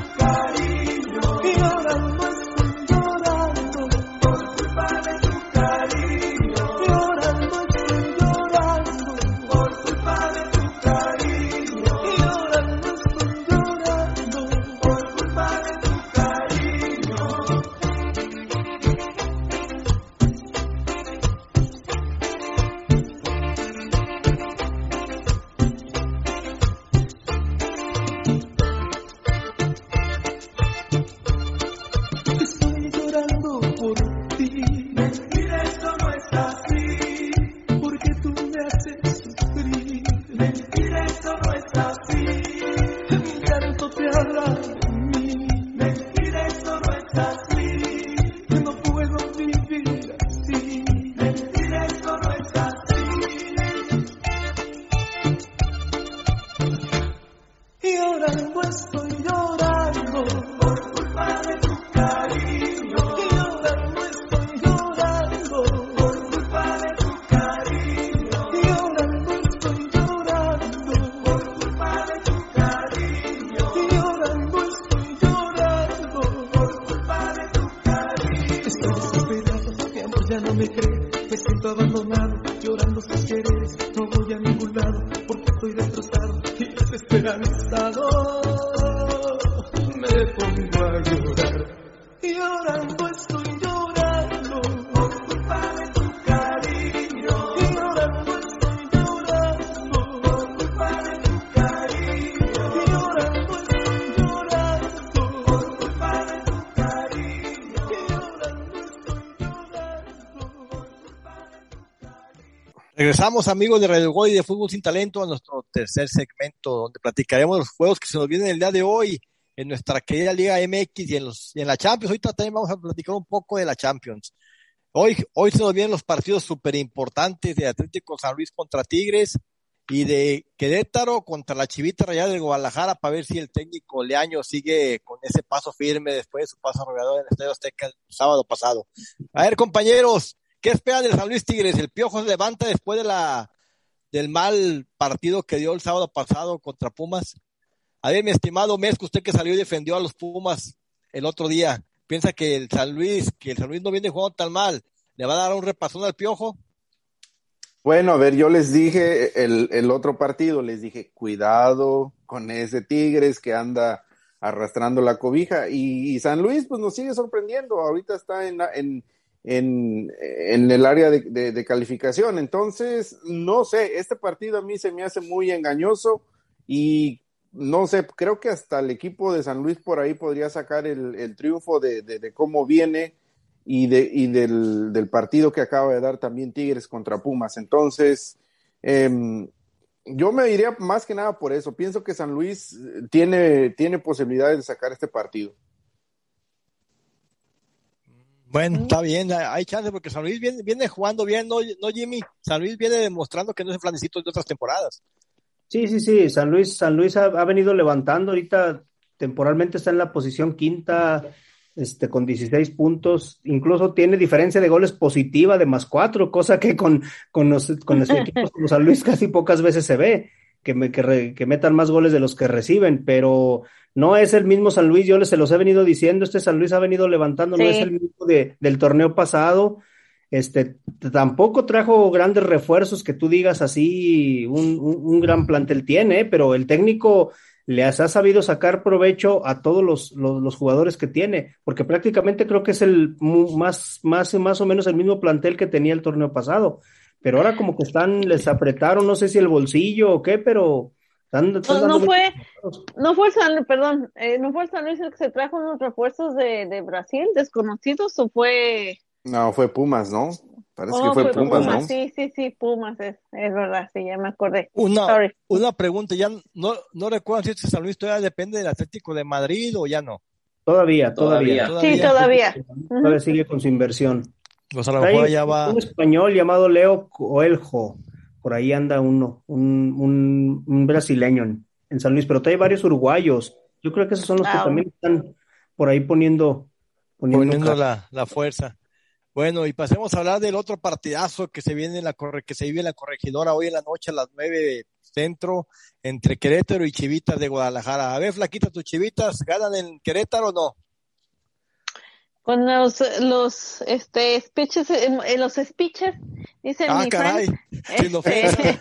encantador, me pongo a llorar, llorando estoy. Regresamos, amigos de Radio Gol y de Fútbol Sin Talento, a nuestro tercer segmento, donde platicaremos los juegos que se nos vienen el día de hoy en nuestra querida Liga MX y en, los, y en la Champions. Ahorita también vamos a platicar un poco de la Champions. Hoy, hoy se nos vienen los partidos súper importantes de Atlético San Luis contra Tigres y de Querétaro contra la Chivita Rayada de Guadalajara para ver si el técnico Leaño sigue con ese paso firme después de su paso arrollador en el Estadio Azteca el sábado pasado. A ver, compañeros, ¿Qué espera del San Luis Tigres? El Piojo se levanta después de la del mal partido que dio el sábado pasado contra Pumas. A ver, mi estimado Mesco, usted que salió y defendió a los Pumas el otro día, ¿piensa que el San Luis, que el San Luis no viene jugando tan mal, le va a dar un repasón al Piojo? Bueno, a ver, yo les dije el, el otro partido, les dije, cuidado con ese Tigres que anda arrastrando la cobija y, y San Luis pues nos sigue sorprendiendo, ahorita está en, en en, en el área de, de, calificación. Entonces, no sé, este partido a mí se me hace muy engañoso y no sé, creo que hasta el equipo de San Luis por ahí podría sacar el, el triunfo de, de, cómo viene y, de, y del, del, partido que acaba de dar también Tigres contra Pumas. Entonces, eh, yo me diría más que nada por eso. Pienso que San Luis tiene, tiene posibilidades de sacar este partido. Bueno, está bien, hay chance porque San Luis viene, viene jugando bien, ¿no, ¿no, Jimmy? San Luis viene demostrando que no es el flanecito de otras temporadas. Sí, sí, sí, San Luis, San Luis ha, venido levantando, ahorita temporalmente está en la posición quinta, este, con 16 puntos, incluso tiene diferencia de goles positiva de más cuatro, cosa que con, con los, con los equipos como San Luis casi pocas veces se ve, que, me, que, que metan más goles de los que reciben, pero no es el mismo San Luis, yo les se los he venido diciendo, este San Luis ha venido levantando, no es el mismo de, del torneo pasado, este, tampoco trajo grandes refuerzos que tú digas así, un, un, gran plantel tiene, pero el técnico les ha sabido sacar provecho a todos los, los, jugadores que tiene, porque prácticamente creo que es el más, más, más o menos el mismo plantel que tenía el torneo pasado. Pero ahora como que están, les apretaron, no sé si el bolsillo o qué, pero no, fue, no fue el San, perdón, eh, no fue el San Luis el que se trajo unos refuerzos de, de Brasil desconocidos o fue. No, fue Pumas, ¿no? Parece que oh, fue, Pumas, ¿no? Sí, sí, sí, Pumas, es, es verdad, sí, ya me acordé. Una, una pregunta, ya no, no recuerdo si este San Luis todavía depende del Atlético de Madrid o ya no. Todavía, todavía. Sí, todavía. Todavía sigue con su inversión. Pues a lo mejor ya va. Un español llamado Leo Coelho por ahí anda uno, un, un, un brasileño en, San Luis, pero hay varios uruguayos. Yo creo que esos son los que también están por ahí poniendo, poniendo, la, la, fuerza. Bueno, y pasemos a hablar del otro partidazo que se viene en la que se vive en la corregidora hoy en la noche a las nueve centro entre Querétaro y Chivitas de Guadalajara. A ver, flaquita, tus Chivitas, ¿ganan en Querétaro o no? Con los, los este, speeches, en, los speeches, dice ah, mi caray. este,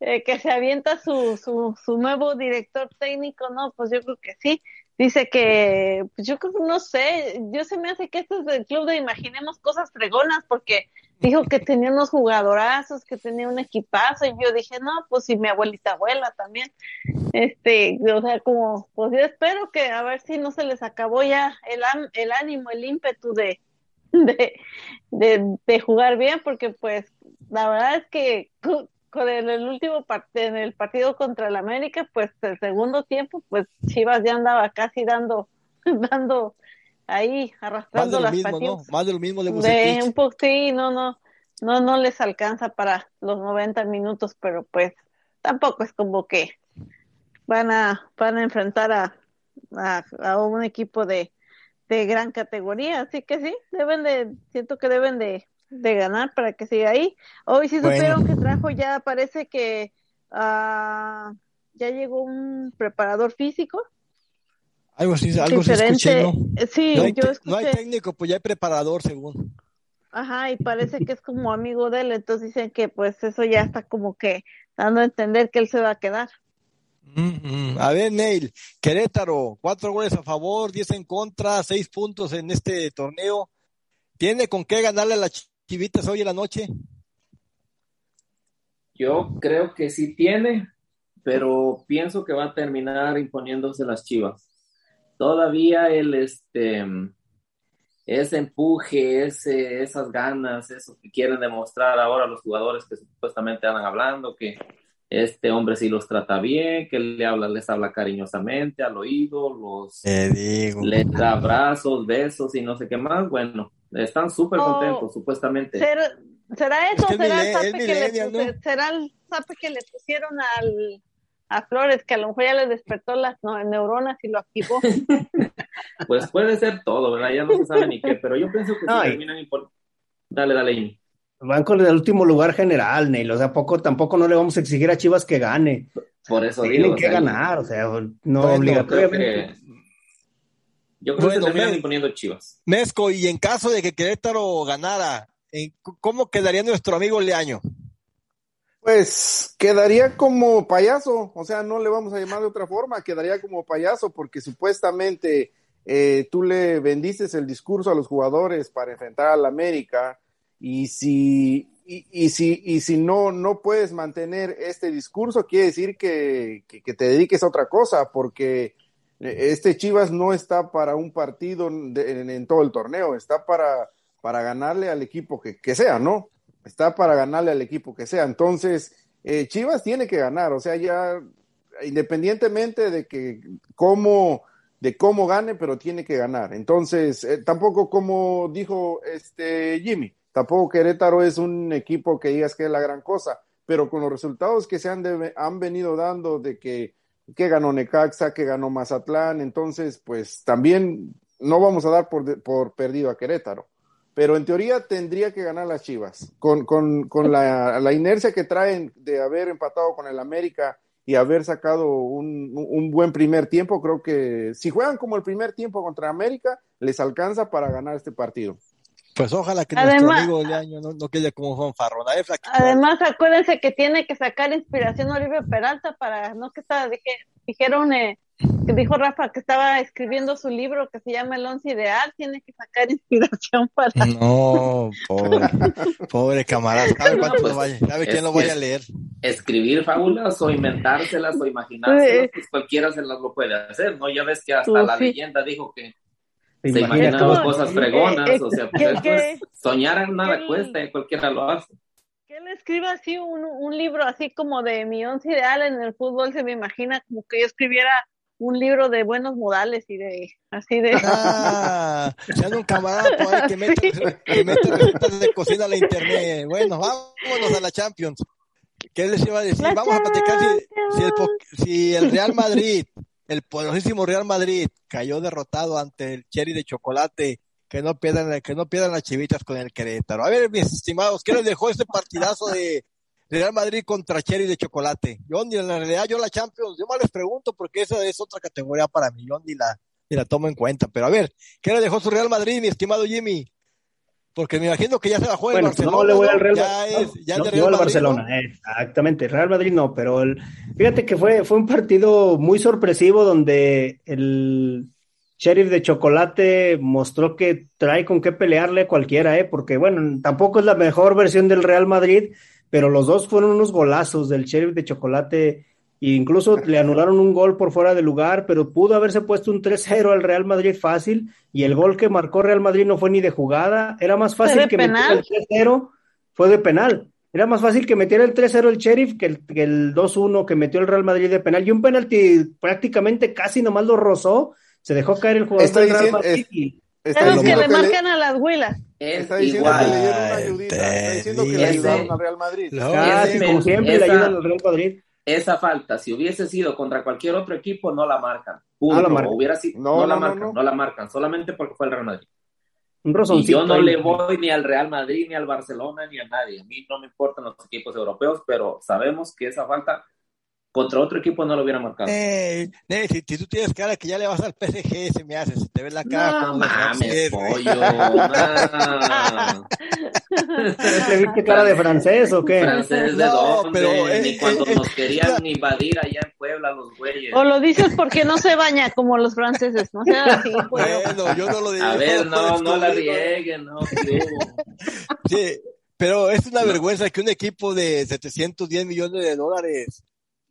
eh, que se avienta su, su, su nuevo director técnico, no, pues yo creo que sí. Dice que, pues yo creo no sé, yo se me hace que este es el club de imaginemos cosas fregonas, porque dijo que tenía unos jugadorazos, que tenía un equipazo, y yo dije, no, pues si mi abuelita abuela también, este, o sea, como, pues yo espero que a ver si no se les acabó ya el, el ánimo, el ímpetu de, de, de, de jugar bien, porque pues la verdad es que con el, último en el partido contra el América, pues el segundo tiempo, pues Chivas ya andaba casi dando, dando ahí arrastrando las patitas. Más de lo mismo de, de un poco, sí, no, no, no, no les alcanza para los 90 minutos, pero pues tampoco es como que van a, van a enfrentar a, a, un equipo de, de gran categoría, así que sí, deben de, siento que deben de, de ganar para que siga ahí. Hoy sí supieron que trajo ya, parece que uh, ya llegó un preparador físico algo así, algo escuché, ¿no? Sí, no hay, yo escuché. No hay técnico, pues ya hay preparador, según. Ajá, y parece que es como amigo de él, entonces dicen que pues eso ya está como que dando a entender que él se va a quedar. Mm, mm. A ver, Neil, Querétaro, cuatro goles a favor, diez en contra, seis puntos en este torneo. ¿Tiene con qué ganarle a las chivitas hoy en la noche? Yo creo que sí tiene, pero pienso que va a terminar imponiéndose las chivas todavía el, este, ese empuje, ese, esas ganas, eso que quieren demostrar ahora los jugadores que supuestamente andan hablando, que este hombre sí los trata bien, que le habla, les habla cariñosamente al oído, los les da abrazos, besos y no sé qué más. Bueno, están súper oh, contentos, supuestamente. ¿Será, será eso? ¿Será, el que le, ¿Será el que le pusieron al, a Flores, que a lo mejor ya le despertó las neuronas y lo activó? pues puede ser todo, ¿verdad? Ya no se sabe ni qué, pero yo pienso que sí terminan por... Dale, dale, Amy. Van con el último lugar general, Neil. O sea, poco, tampoco no le vamos a exigir a Chivas que gane. Por eso Tienen que ganar, o sea, no obligatoriamente. Yo creo que, terminan imponiendo Chivas. Mezco, y en caso de que Querétaro ganara, ¿cómo quedaría nuestro amigo Leaño? Pues quedaría como payaso, o sea, no le vamos a llamar de otra forma, quedaría como payaso porque supuestamente eh, tú le bendices el discurso a los jugadores para enfrentar al América y si, y, si, y si no, no puedes mantener este discurso, quiere decir que, te dediques a otra cosa, porque este Chivas no está para un partido en, todo el torneo, está para, para ganarle al equipo que, que, sea, ¿no? Está para ganarle al equipo que sea. Entonces, eh, Chivas tiene que ganar, o sea, ya independientemente de que cómo de cómo gane, pero tiene que ganar. Entonces, eh, tampoco como dijo este Jimmy, Tampoco Querétaro es un equipo que digas que es la gran cosa, pero con los resultados que se han, han venido dando de que, que ganó Necaxa, que ganó Mazatlán, entonces pues también no vamos a dar por, por perdido a Querétaro. Pero en teoría tendría que ganar las Chivas. Con, con, con la, la, inercia que traen de haber empatado con el América y haber sacado un, un, buen primer tiempo, creo que si juegan como el primer tiempo contra América, les alcanza para ganar este partido. Pues ojalá que nuestro amigo de año no, no quede como fanfarrón. Además, acuérdense que tiene que sacar inspiración Oliver Peralta para, no que estaba, dije, dijeron, eh, que dijo Rafa que estaba escribiendo su libro que se llama El Once Ideal, tiene que sacar inspiración para... No, pobre, pobre camarada, ¿sabe, cuánto pues, vaya, ¿sabe quién lo vaya a leer? Escribir fábulas o inventárselas o imaginárselas, pues cualquiera se las lo puede hacer, ¿no? Ya ves que hasta la leyenda dijo que se imaginan cosas fregonas, eh, o sea, pues, soñar nada cuesta, cualquiera lo hace. Que él escriba así un, un libro así como de mi once ideal en el fútbol, se me imagina como que yo escribiera un libro de buenos modales y de así de ah, ya un camarada por ahí que mete, que mete recetas de cocina a la internet bueno vámonos a la Champions ¿qué les iba a decir? vamos a platicar si, si, el, si el Real Madrid el poderosísimo Real Madrid cayó derrotado ante el Cherry de Chocolate. Que no pierdan, que no pierdan las chivitas con el Querétaro. A ver, mis estimados, ¿qué les dejó este partidazo de Real Madrid contra Cherry de Chocolate? Yo ni en la realidad, yo la Champions, yo más les pregunto porque esa es otra categoría para mí. Yo ni la, ni la tomo en cuenta. Pero a ver, ¿qué le dejó su Real Madrid, mi estimado Jimmy? Porque me imagino que ya se bajó el Barcelona. No le voy al Real Ya es, ya no, Real Barcelona, exactamente. Real Madrid no, pero el, fíjate que fue, fue un partido muy sorpresivo donde el Sheriff de Chocolate mostró que trae con qué pelearle cualquiera, ¿eh? Porque, bueno, tampoco es la mejor versión del Real Madrid, pero los dos fueron unos golazos del Sheriff de Chocolate incluso le anularon un gol por fuera de lugar, pero pudo haberse puesto un 3-0 al Real Madrid fácil y el gol que marcó Real Madrid no fue ni de jugada, era más fácil que metiera el 3-0, fue de penal. Era más fácil que metiera el 3-0 el Sheriff que el, el 2-1 que metió el Real Madrid de penal. Y un penalti prácticamente casi nomás lo rozó, se dejó caer el jugador del Real Madrid. Es, es que le marcan a las huilas. Está diciendo que le dieron una ayudita. Está diciendo que le ayudaron al Real Madrid. Casi, como siempre, le ayudan al Real Madrid esa falta, si hubiese sido contra cualquier otro equipo, no la marcan. No la marcan. Hubiera sido, no, la marcan, no, la marcan, solamente porque fue el Real Madrid. Un y yo no le voy ni al Real Madrid, ni al Barcelona, ni a nadie. A mí no me importan los equipos europeos, pero sabemos que esa falta contra otro equipo no lo hubiera marcado. Eh, si, tú tienes cara que ya le vas al PSG, se me hace, se te ve la cara no, mames, pollo, ¿Te viste cara de francés o qué? ¿Francés de no, dónde? Pero, eh, ni cuando eh, nos querían invadir allá en Puebla los güeyes. O lo dices porque no se baña como los franceses, no sea así. Bueno, yo no lo digo. A ver, no, no la rieguen, no. Sí, pero es una vergüenza que un equipo de 710 millones de dólares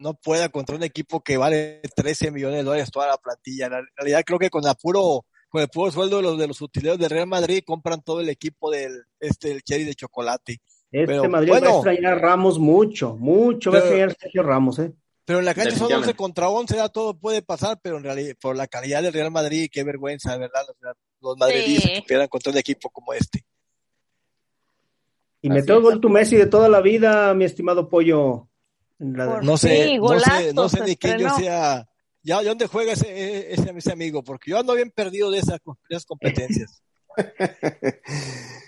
no pueda contra un equipo que vale 13 millones de dólares toda la plantilla. En realidad creo que con apuro con el puro sueldo de los de los utileros del Real Madrid compran todo el equipo del este el cherry de chocolate. Este Pero, Madrid bueno. va a extrañar a Ramos mucho, mucho va a extrañar a Sergio Ramos, ¿eh? Pero en la cancha son 11 Definitivamente. contra 11, ya todo puede pasar, pero en realidad, por la calidad del Real Madrid, qué vergüenza, ¿verdad? Sea, los madridistas Sí. que pierdan contra un equipo como este. Y Así metió el gol tu Messi de toda la vida, mi estimado pollo. La- No sé, Sí, no sé, no sé ni quién yo sea. Ya, ¿de dónde juega ese, ese, ese amigo? Porque yo ando bien perdido de esas, de esas competencias.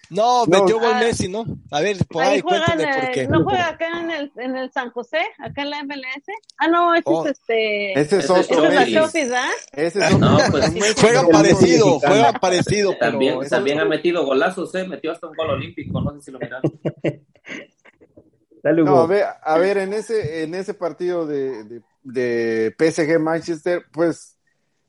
No, No. metió gol Ah. Messi, ¿no? A ver, por ahí, cuéntame por qué. no juega acá en el, en el San José, acá en la MLS. Ah, no, ese Oh. es este. Ese es otro. ese es la Messi. Chofis, ¿ah? Ese es otro. No, pues Juegan el parecido, juegan parecido, pero también, también ha metido golazos, ¿eh? Metió hasta un gol olímpico, no sé si lo miraron. Dale, No, a ver, a ver, en ese, en ese partido de, de, de PSG Manchester, pues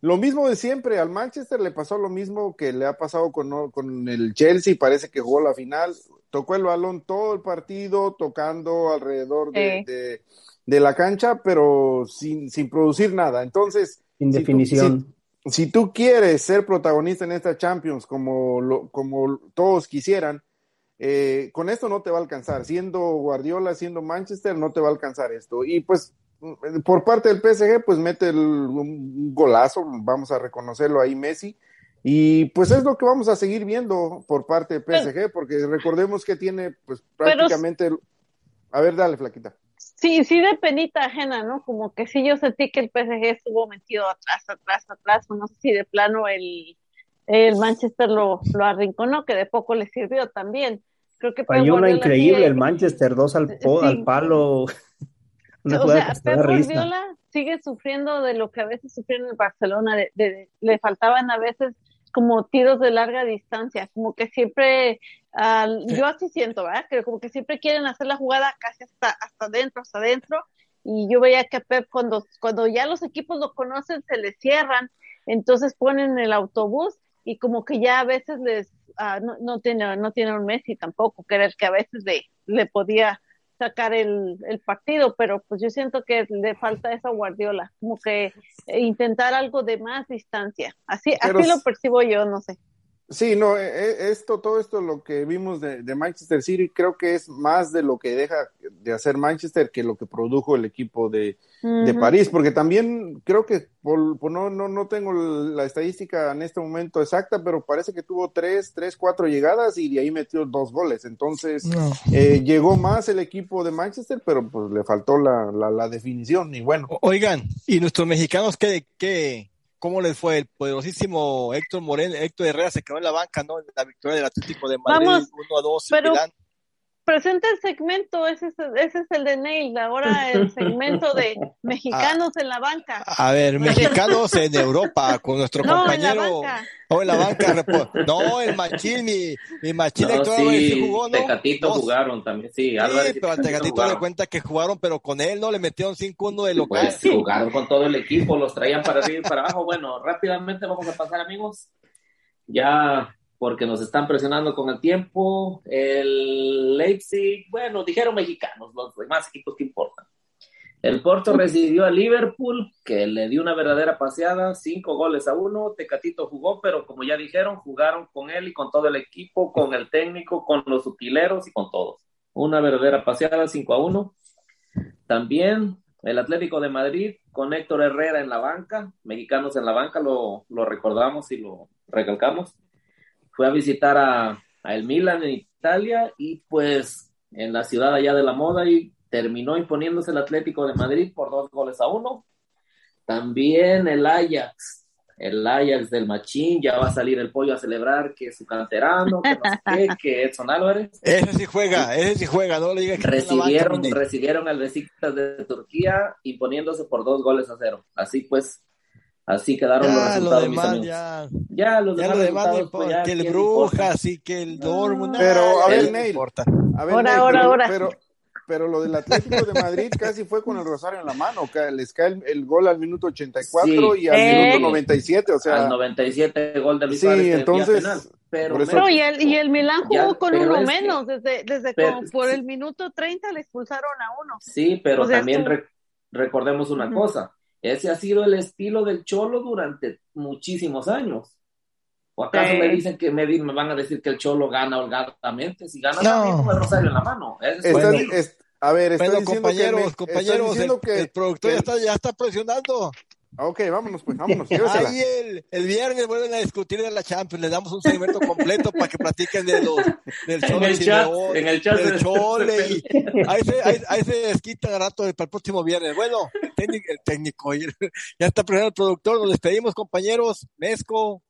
lo mismo de siempre, al Manchester le pasó lo mismo que le ha pasado con, con el Chelsea, parece que jugó la final, tocó el balón todo el partido, tocando alrededor de, Sí. de, de la cancha, pero sin, sin producir nada. Entonces, Sin si tú- definición. si tú quieres ser protagonista en esta Champions como, lo, como todos quisieran, eh, con esto no te va a alcanzar. Siendo Guardiola, siendo Manchester, no te va a alcanzar esto. Y pues mm, por parte del PSG, pues mete el- un golazo, vamos a reconocerlo ahí Messi. Y pues es lo que vamos a seguir viendo por parte del PSG, porque recordemos que tiene pues Pero- prácticamente... A ver, dale, Flaquita. Sí, sí de penita ajena, ¿no? Como que sí yo sentí que el PSG estuvo metido atrás, atrás, atrás. No sé si de plano el, el Manchester lo, lo arrinconó, que de poco le sirvió también. Creo que Falló una increíble, sigue- el Manchester, dos al, po- Sí. al palo. Una o sea, Pep. Guardiola sigue sufriendo de lo que a veces sufrió en el Barcelona, de, de- le faltaban a veces como tiros de larga distancia, como que siempre, yo así siento, ¿verdad? Que como que siempre quieren hacer la jugada casi hasta hasta adentro, hasta adentro, y yo veía que a Pep cuando, cuando ya los equipos lo conocen se les cierran, entonces ponen el autobús y como que ya a veces les, ah, no, no tiene no tiene un Messi tampoco, que era el que a veces le, le podía sacar el, el partido, pero pues yo siento que le falta eso a Guardiola, como que eh, intentar algo de más distancia. Así, Pero así lo percibo yo, no sé. Sí, no, e- e- esto, todo esto lo que vimos de, de Manchester City creo que es más de lo que deja de hacer Manchester que lo que produjo el equipo de, de. París, porque también creo que por, por no, no, no tengo la estadística en este momento exacta, pero parece que tuvo tres, tres, cuatro llegadas y de ahí metió dos goles. Entonces, No. eh, llegó más el equipo de Manchester, pero pues le faltó la, la, la definición y bueno. O- Oigan, ¿y nuestros mexicanos qué, qué, cómo les fue? El poderosísimo Héctor Moreno, Héctor Herrera se quedó en la banca, ¿no? En la victoria del Atlético de Madrid, Vamos, 1 a 2 en pero- Milán. Presenta el segmento, ese es, ese es el de Neil, ahora el segmento de mexicanos en la banca. A ver, mexicanos en Europa, con nuestro No, en la compañero. banca. O en la banca. No, el Machín, mi, mi Machín No, sí sí, jugó, ¿no? Tecatito Dos. jugaron también, sí. Sí, Álvarez pero al Tecatito le cuenta que jugaron, pero con él no le metieron 5-1 de local. Pues jugaron con todo el equipo, los traían para arriba y para abajo. Bueno, rápidamente vamos a pasar, amigos. Ya, porque nos están presionando con el tiempo. El Leipzig, bueno, dijeron mexicanos, los demás equipos que importan. El Porto recibió a Liverpool, que le dio una verdadera paseada, cinco goles a uno. Tecatito jugó, pero como ya dijeron, jugaron con él y con todo el equipo, con el técnico, con los utileros y con todos. Una verdadera paseada, 5 a 1. También el Atlético de Madrid con Héctor Herrera en la banca, mexicanos en la banca, lo, lo recordamos y lo recalcamos. Fue a visitar a, a el Milan en Italia y pues en la ciudad allá de la moda y terminó imponiéndose el Atlético de Madrid por dos goles a uno. También el Ajax, el Ajax del Machín, ya va a salir el pollo a celebrar que es su canterano, que no sé qué, que Edson Álvarez. Ese sí juega, ese sí juega, no le digas que banca, recibieron, Ney. recibieron al Besiktas de Turquía imponiéndose por dos goles a cero. Así pues, así quedaron los Ya, lo resultados, mis demás, amigos. ya. Ya, los Ya demás lo demás no pues, ya, que el. Brujas, y que el Dortmund. Pero, a ver, ya no Neil. importa. A ver, Ahora, ahora, pero, ahora. Pero, pero lo del Atlético de Madrid casi fue con el rosario en la mano, que les cae el, el gol al minuto 84 Sí. y al Eh. minuto 97, o sea, al 97 gol de Luis Sí, entonces, penal. Pero eso- No, y el, y el Milán jugó Ya, con uno es que- menos, desde, desde pero- como por sí. el minuto 30 le expulsaron a uno. Sí, pero O sea, también re- recordemos una Ujú. cosa. Ese ha sido el estilo del Cholo durante muchísimos años. ¿O acaso Sí. me dicen que me, me van a decir que el Cholo gana holgadamente? Si gana No. también con el rosario en la mano. Es Estás- Bueno. es- a ver, Bueno, diciendo compañeros, que me- compañeros, diciendo el, que- el productor ya que- está, ya está presionando. Ok, vámonos, pues, vámonos. Ahí el, el viernes vuelven a discutir de la Champions, le damos un segmento completo para que platiquen de los, del En el chat, en el chat del Chole, y ahí se, ahí, ahí se desquitan a rato para el próximo viernes. Bueno, el técnico, el técnico, el- ya está presionando el productor, nos despedimos compañeros, Mezco,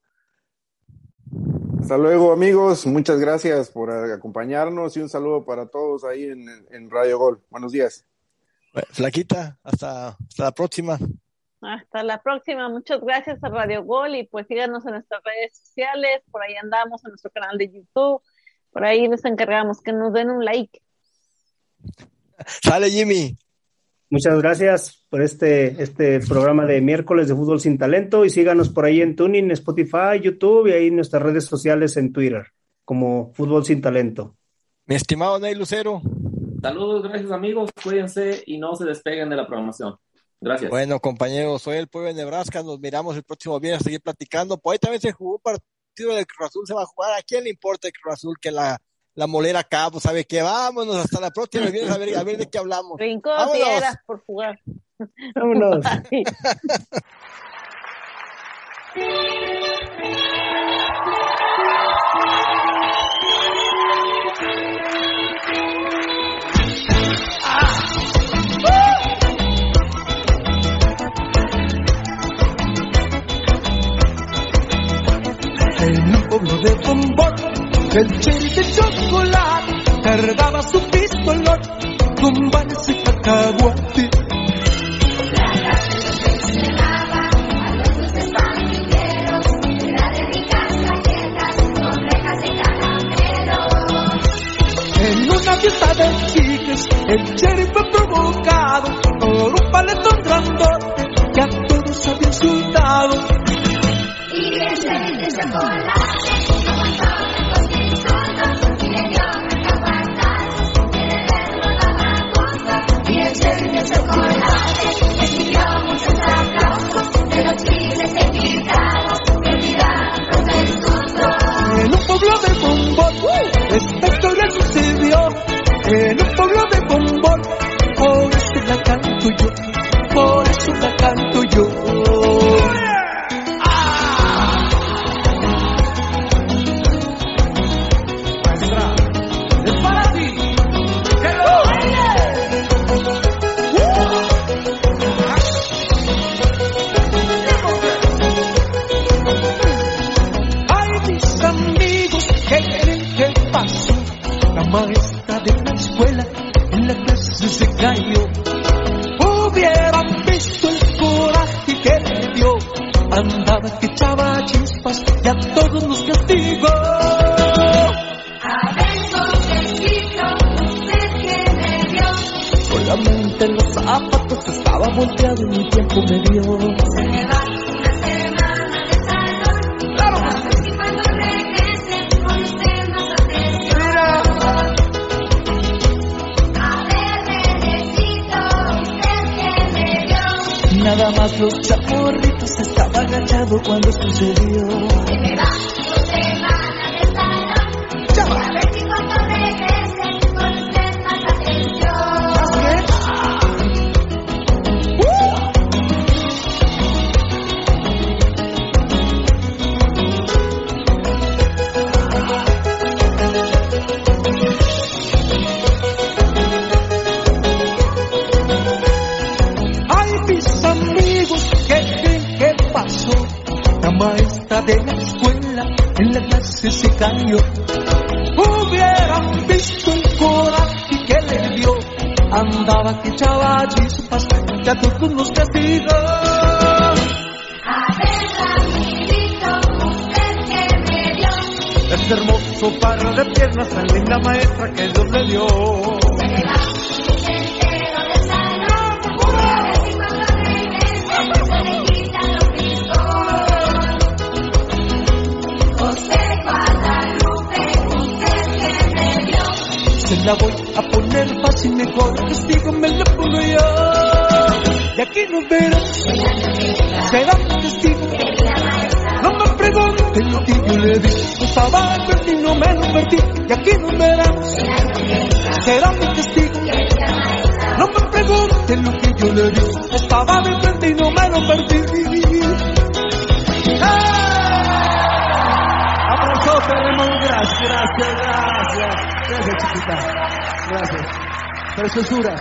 Hasta luego, amigos. Muchas gracias por acompañarnos y un saludo para todos ahí en, en Radio Gol. Buenos días. Flaquita, hasta, hasta la próxima. Hasta la próxima. Muchas gracias a Radio Gol y pues síganos en nuestras redes sociales. Por ahí andamos en nuestro canal de YouTube. Por ahí les encargamos que nos den un like. Sale Jimmy. Muchas gracias por este, este programa de miércoles de fútbol sin talento y síganos por ahí en Tuning, Spotify, YouTube y ahí en nuestras redes sociales en Twitter como Fútbol sin Talento. Mi estimado Ney Lucero. Saludos, gracias amigos. Cuídense y no se despeguen de la programación. Gracias. Bueno, compañeros, soy el pueblo de Nebraska. Nos miramos el próximo viernes a seguir platicando. Por ahí también se jugó un partido del Cruz Azul. Se va a jugar. ¿A quién le importa el Cruz Azul que la, la molera? Pues sabe que vámonos hasta la próxima viernes a ver, a ver de qué hablamos. Brincó Vámonos. por jugar. Vámonos. pueblo de bombón, el cherry de chocolate cargaba su pistolón con balas y cacahuate. En una fiesta de chicas, el cherry fue provocado por un paletón grandote que a todos había insultado. En Hubieran visto el coraje que le dio. Andaba que echaba chispas, que a todos nos castigó. Este hermoso par de piernas, tan linda maestra que Dios le dio. La voy a poner fácil, mejor castigo me la pongo yo. Y aquí nos verás, será mi castigo. No me pregunten lo que yo enfrente y no me lo perdí. Y aquí nos veremos. Será mi testigo. No me pregunten lo que yo le di. Estaba de frente y no me lo perdí. Abrazote, Ramón. Gracias, gracias, gracias. Gracias, chiquita. Gracias. Preciosura.